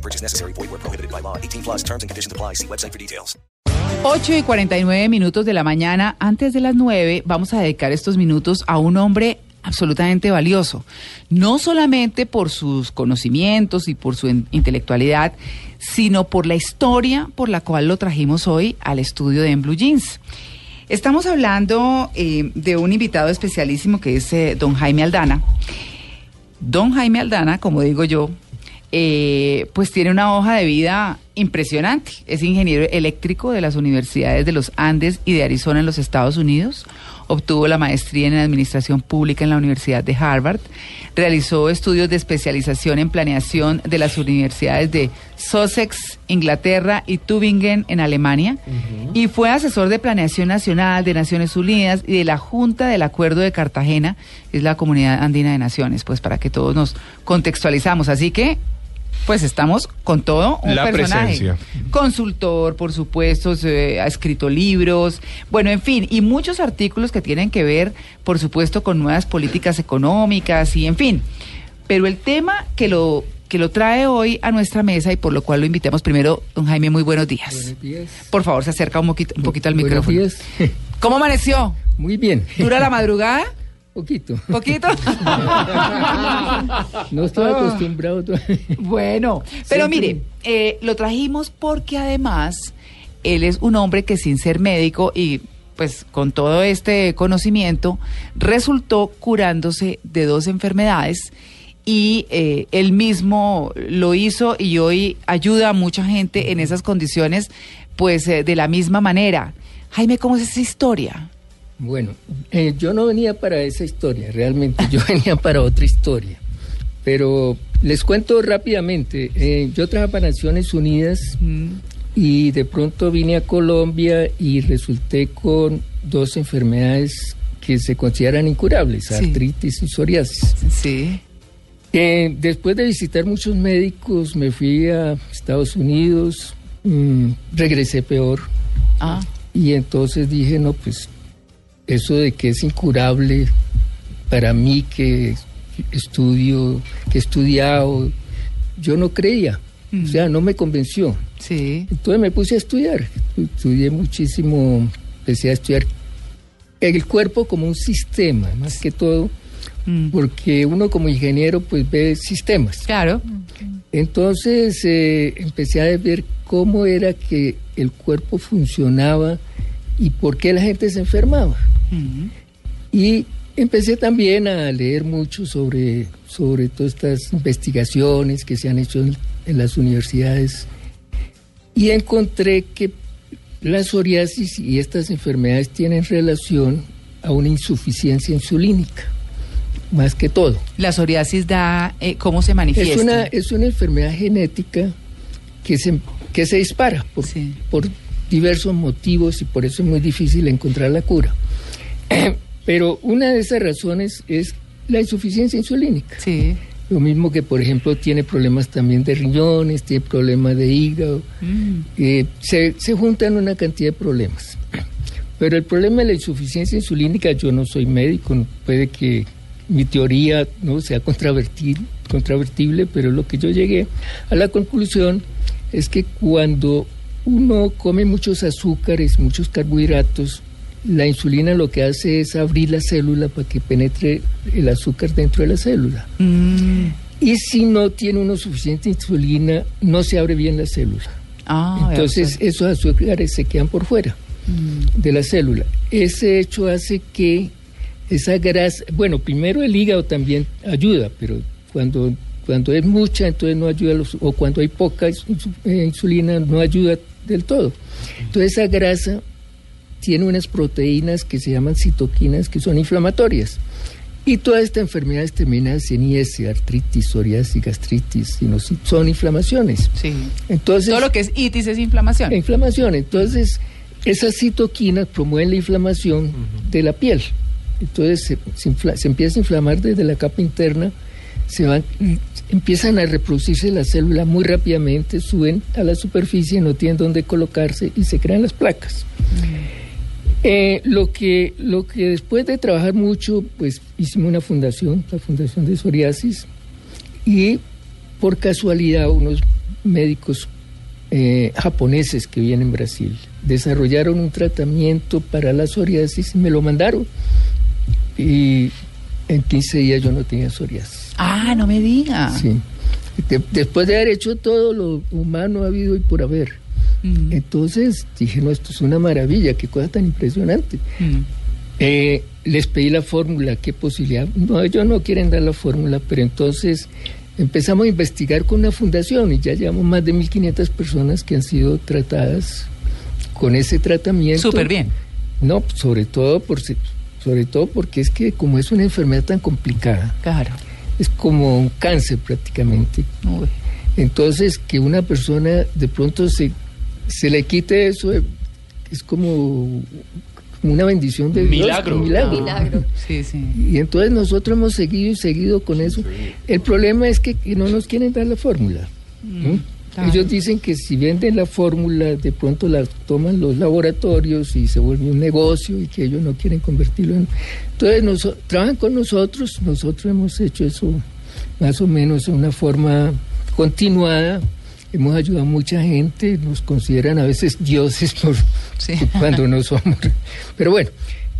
Purchase necessary. Void where prohibited by law. 18 plus terms and conditions apply. See website for details. 8 y 49 minutos de la mañana. Antes de las 9 vamos a dedicar estos minutos a un hombre absolutamente valioso. No solamente por sus conocimientos y por su in- intelectualidad, sino por la historia por la cual lo trajimos hoy al estudio de En Blue Jeans. Estamos hablando eh, de un invitado especialísimo que es eh, don Jaime Aldana. Don Jaime Aldana, como digo yo, eh, pues tiene una hoja de vida impresionante. Es ingeniero eléctrico de las universidades de los Andes y de Arizona en los Estados Unidos. Obtuvo la maestría en Administración Pública en la Universidad de Harvard. Realizó estudios de especialización en planeación de las universidades de Sussex, Inglaterra y Tübingen en Alemania. Y fue asesor de planeación nacional de Naciones Unidas y de la Junta del Acuerdo de Cartagena, que es la Comunidad Andina de Naciones, pues para que todos nos contextualizamos. Así que pues estamos con todo un La personaje. presencia. Consultor, por supuesto, se- ha escrito libros, bueno, en fin, y muchos artículos que tienen que ver, por supuesto, con nuevas políticas económicas y en fin. Pero el tema que lo que lo trae hoy a nuestra mesa y por lo cual lo invitamos primero, don Jaime, muy buenos días. Buenos días. Por favor, se acerca un poquito, un poquito al Buenos micrófono. días. ¿Cómo amaneció? Muy bien. ¿Dura la madrugada? Poquito. ¿Poquito? No estoy acostumbrado todavía. Bueno, pero Siempre- mire, eh, lo trajimos porque además él es un hombre que sin ser médico y pues con todo este conocimiento resultó curándose de dos enfermedades y eh, él mismo lo hizo y hoy ayuda a mucha gente en esas condiciones pues eh, de la misma manera. Jaime, ¿cómo es esa historia? Bueno, eh, yo no venía para esa historia, realmente yo venía para otra historia. Pero les cuento rápidamente. eh, yo trabajaba para Naciones Unidas Mm, y de pronto vine a Colombia y resulté con dos enfermedades que se consideran incurables, Sí. artritis y psoriasis. Sí. Eh, después de visitar muchos médicos, me fui a Estados Unidos, mm, regresé peor Ah, y entonces dije, no, pues eso de que es incurable para mí que estudio, que he estudiado, yo no creía, o sea, no me convenció. sí. Entonces me puse a estudiar, estudié muchísimo, empecé a estudiar el cuerpo como un sistema, más que todo, Mm, porque uno como ingeniero pues ve sistemas. Claro. Entonces eh, empecé a ver cómo era que el cuerpo funcionaba y por qué la gente se enfermaba. Y empecé también a leer mucho sobre, sobre todas estas investigaciones que se han hecho en, en las universidades y encontré que la psoriasis y estas enfermedades tienen relación a una insuficiencia insulínica, más que todo. La psoriasis da, eh, ¿cómo se manifiesta? Es una, es una enfermedad genética que se, que se dispara por, Sí. por diversos motivos y por eso es muy difícil encontrar la cura. Pero una de esas razones es la insuficiencia insulínica. Sí. Lo mismo que, por ejemplo, tiene problemas también de riñones, tiene problemas de hígado. Mm. Eh, se, se juntan una cantidad de problemas. Pero el problema de la insuficiencia insulínica, yo no soy médico, puede que mi teoría no sea contravertir- contravertible, pero lo que yo llegué a la conclusión es que cuando uno come muchos azúcares, muchos carbohidratos, la insulina lo que hace es abrir la célula para que penetre el azúcar dentro de la célula. Mm. Y si no tiene uno suficiente insulina, no se abre bien la célula. Ah, Entonces esos azúcares se quedan por fuera Mm. de la célula. Ese hecho hace que esa grasa, bueno, primero el hígado también ayuda, pero cuando, cuando es mucha, entonces no ayuda, los- o cuando hay poca eh, insulina, no ayuda del todo. Entonces esa grasa tiene unas proteínas que se llaman citoquinas que son inflamatorias. Y todas estas enfermedades terminadas en IS, artritis, psoriasis, gastritis, sinusitis, son inflamaciones. Sí. Entonces, Todo lo que es itis es inflamación. inflamación. Entonces, esas citoquinas promueven la inflamación de la piel. Entonces, se, se infla- se empieza a inflamar desde la capa interna, se van, empiezan a reproducirse las células muy rápidamente, suben a la superficie, no tienen dónde colocarse y se crean las placas. Eh, lo que lo que después de trabajar mucho, pues hicimos una fundación, la Fundación de Psoriasis, y por casualidad unos médicos eh, japoneses que vienen en Brasil desarrollaron un tratamiento para la psoriasis y me lo mandaron. Y en 15 días yo no tenía psoriasis. Ah, no me diga. Sí. De- después de haber hecho todo lo humano habido y por haber. Mm, Entonces dije, no, esto es una maravilla, qué cosa tan impresionante. mm. Eh, les pedí la fórmula, qué posibilidad. No, ellos no quieren dar la fórmula, pero entonces empezamos a investigar con una fundación y ya llevamos más de 1.500 personas que han sido tratadas con ese tratamiento. Súper bien. No, sobre todo, por, sobre todo porque es que como es una enfermedad tan complicada, Claro. es como un cáncer prácticamente. Uy. Entonces, que una persona de pronto se, se le quite eso eh, es como, una bendición de Dios, Milagro. un milagro. Milagro. Sí, sí. Y entonces nosotros hemos seguido y seguido con eso. El problema es que, no nos quieren dar la fórmula. claro. Ellos dicen que si venden la fórmula, de pronto la toman los laboratorios y se vuelve un negocio y que ellos no quieren convertirlo en... Entonces nos, trabajan con nosotros, nosotros hemos hecho eso más o menos de una forma continuada. Hemos ayudado a mucha gente, nos consideran a veces dioses por, Sí. cuando no somos. Pero bueno,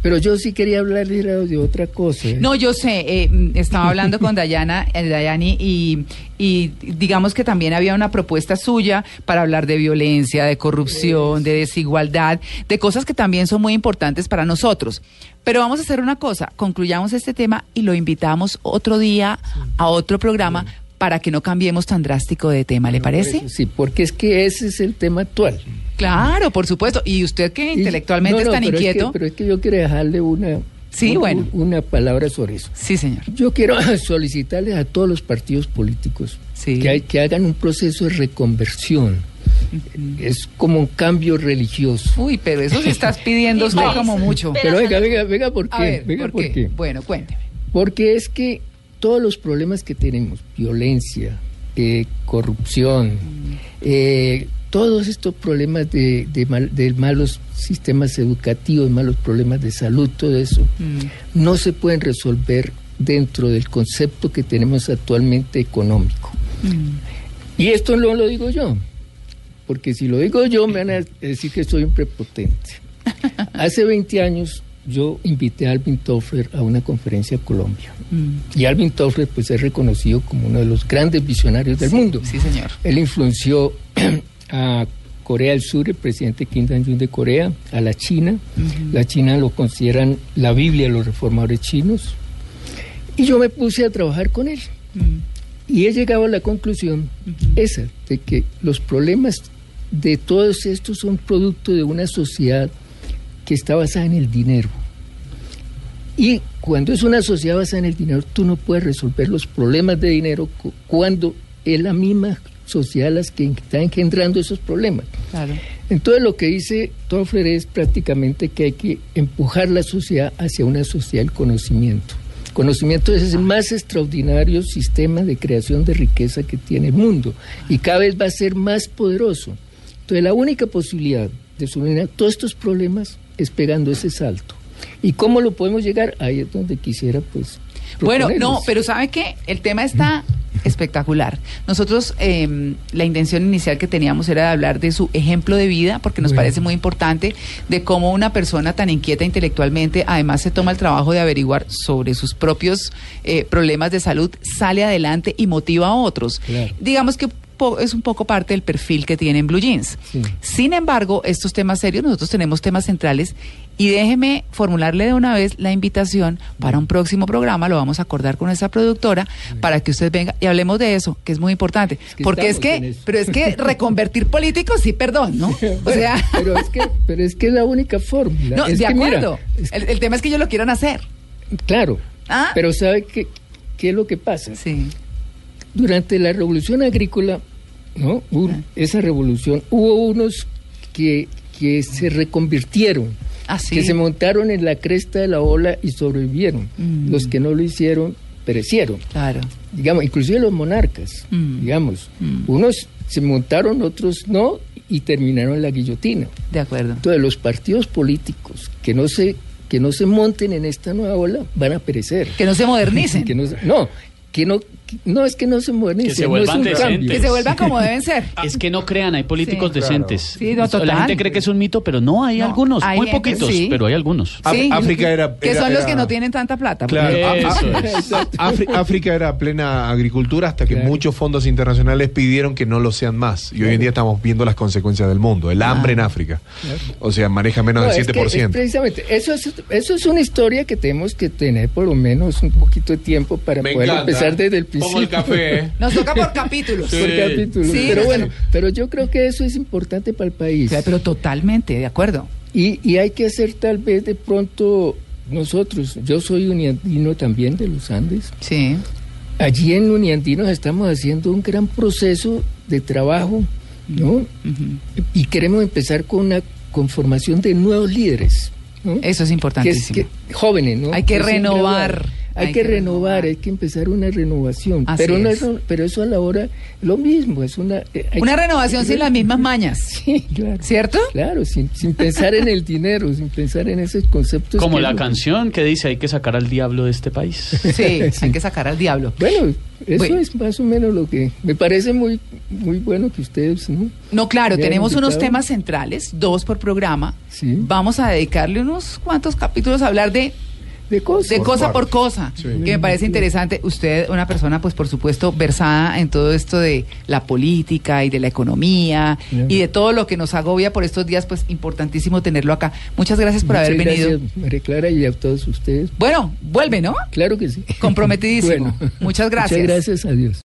pero yo sí quería hablar de otra cosa. ¿eh? No, yo sé, eh, mm, estaba hablando con Dayana, eh, Dayani, y, y digamos que también había una propuesta suya para hablar de violencia, de corrupción, de desigualdad, de cosas que también son muy importantes para nosotros. Pero vamos a hacer una cosa, concluyamos este tema y lo invitamos otro día a otro programa para que no cambiemos tan drástico de tema, ¿le parece? Sí, porque es que ese es el tema actual. Claro, por supuesto. Y usted que Y- intelectualmente no, no, es tan pero inquieto. que- pero es que yo quiero dejarle una, Sí, bueno. una palabra sobre eso. Sí, señor. Yo quiero solicitarles a todos los partidos políticos Sí. que, hay- que hagan un proceso de reconversión. Es como un cambio religioso. Uy, pero eso se estás pidiendo usted No. como mucho. Pero- venga, venga, venga, ¿por qué? A ver, venga, ¿por qué? Bueno, cuénteme. Porque es que todos los problemas que tenemos, violencia, eh, corrupción, eh, todos estos problemas de, de, mal- de malos sistemas educativos, malos problemas de salud, todo eso, Mm. no se pueden resolver dentro del concepto que tenemos actualmente económico. Mm. Y esto no lo digo yo, porque si lo digo yo me van a decir que soy un prepotente. Hace 20 años yo invité a Alvin Toffler a una conferencia a Colombia. Mm. Y Alvin Toffler pues es reconocido como uno de los grandes visionarios del mundo. Sí, señor. Él influenció a Corea del Sur, el presidente Kim Jong-un de Corea, a la China. La China lo consideran la Biblia de los reformadores chinos. Y yo me puse a trabajar con él. Y he llegado a la conclusión esa, de que los problemas de todos estos son producto de una sociedad que está basada en el dinero. Y cuando es una sociedad basada en el dinero, tú no puedes resolver los problemas de dinero cu- cuando es la misma sociedad las que está engendrando esos problemas. Claro. Entonces lo que dice Toffler es prácticamente que hay que empujar la sociedad hacia una sociedad del conocimiento. Conocimiento es el más extraordinario sistema de creación de riqueza que tiene el mundo y cada vez va a ser más poderoso. Entonces la única posibilidad de solucionar todos estos problemas es pegando ese salto. ¿Y cómo lo podemos llegar? Ahí es donde quisiera pues... Bueno, no, pero ¿sabe qué? El tema está espectacular. Nosotros, eh, la intención inicial que teníamos era de hablar de su ejemplo de vida, porque nos Bueno. parece muy importante, de cómo una persona tan inquieta intelectualmente, además se toma el trabajo de averiguar sobre sus propios eh, problemas de salud, sale adelante y motiva a otros. Claro. Digamos que po- es un poco parte del perfil que tienen Blue Jeans. Sí. Sin embargo, estos temas serios, nosotros tenemos temas centrales y déjeme formularle de una vez la invitación para un próximo programa, lo vamos a acordar con nuestra productora, para que usted venga y hablemos de eso, que es muy importante. que Porque es que, pero es que reconvertir políticos, sí, perdón, ¿no? O sea, pero es que pero es que es la única fórmula. no, Es de que mira, acuerdo. es que- el, el tema es que ellos lo quieran hacer. Claro, Ah. Pero ¿sabe qué, qué es lo que pasa? Sí. Durante la revolución agrícola, ¿no? Ah. esa revolución, hubo unos que, que se reconvirtieron, Ah, sí. que se montaron en la cresta de la ola y sobrevivieron. Mm. Los que no lo hicieron, perecieron. Claro. Digamos, inclusive los monarcas, Mm. digamos. Mm. Unos se montaron, otros no, y terminaron en la guillotina. De acuerdo. Entonces, los partidos políticos que no se, que no se monten en esta nueva ola van a perecer. Que no se modernicen. Que no, no, que no, no es que no se modernicen, Que se no es vuelvan un decentes. cambio. Que se vuelvan como deben ser. Es que no crean, hay políticos Sí. decentes. Sí, no, total. La gente cree que es un mito, pero no, hay No, algunos, hay muy gente, poquitos, sí. pero hay algunos. África era, Que era- son los que no tienen tanta plata. Claro, África era plena agricultura hasta que Claro. muchos fondos internacionales pidieron que no lo sean más. Y hoy en día estamos viendo las consecuencias del mundo. El hambre en África. O sea, maneja menos No, del es que 7%. es precisamente, eso es, eso es una historia que tenemos que tener por lo menos un poquito de tiempo para Me poder encanta. empezar desde el principio. Como el café. Nos toca por capítulos. Por capítulo. Sí, pero no, bueno, no. pero yo creo que eso es importante para el país. Pero totalmente, de acuerdo. Y, y hay que hacer tal vez de pronto nosotros, yo soy uniandino también de los Andes, Sí. allí en Uniandinos estamos haciendo un gran proceso de trabajo, ¿no? Y queremos empezar con una conformación de nuevos líderes, ¿no? Eso es que que, jóvenes, ¿no? Hay que renovar. Hay, Hay que, que renovar, renovar. hay que empezar una renovación. Así pero, no es. pero eso a la hora, lo mismo, es una... eh, hay Una que- renovación sin las mismas mañas. Sí, claro. ¿Cierto? Claro, sin, sin pensar en el dinero, sin pensar en esos conceptos. Como la lo- canción que dice hay que sacar al diablo de este país. Sí, hay que sacar al diablo. Bueno, eso Bueno. es más o menos lo que me parece muy muy bueno que ustedes, ¿no? No, claro, tenemos unos temas centrales, dos por programa. Sí. Vamos a dedicarle unos cuantos capítulos a hablar de, De cosas. de cosa por cosa, Sí. que me parece interesante. Usted, una persona, pues por supuesto, versada en todo esto de la política y de la economía y de todo lo que nos agobia por estos días, pues importantísimo tenerlo acá. Muchas gracias por Muchas haber venido. gracias, María Clara, y a todos ustedes. Bueno, vuelve, ¿no? Claro que sí. Comprometidísimo. Bueno. Muchas gracias. Muchas gracias a Dios.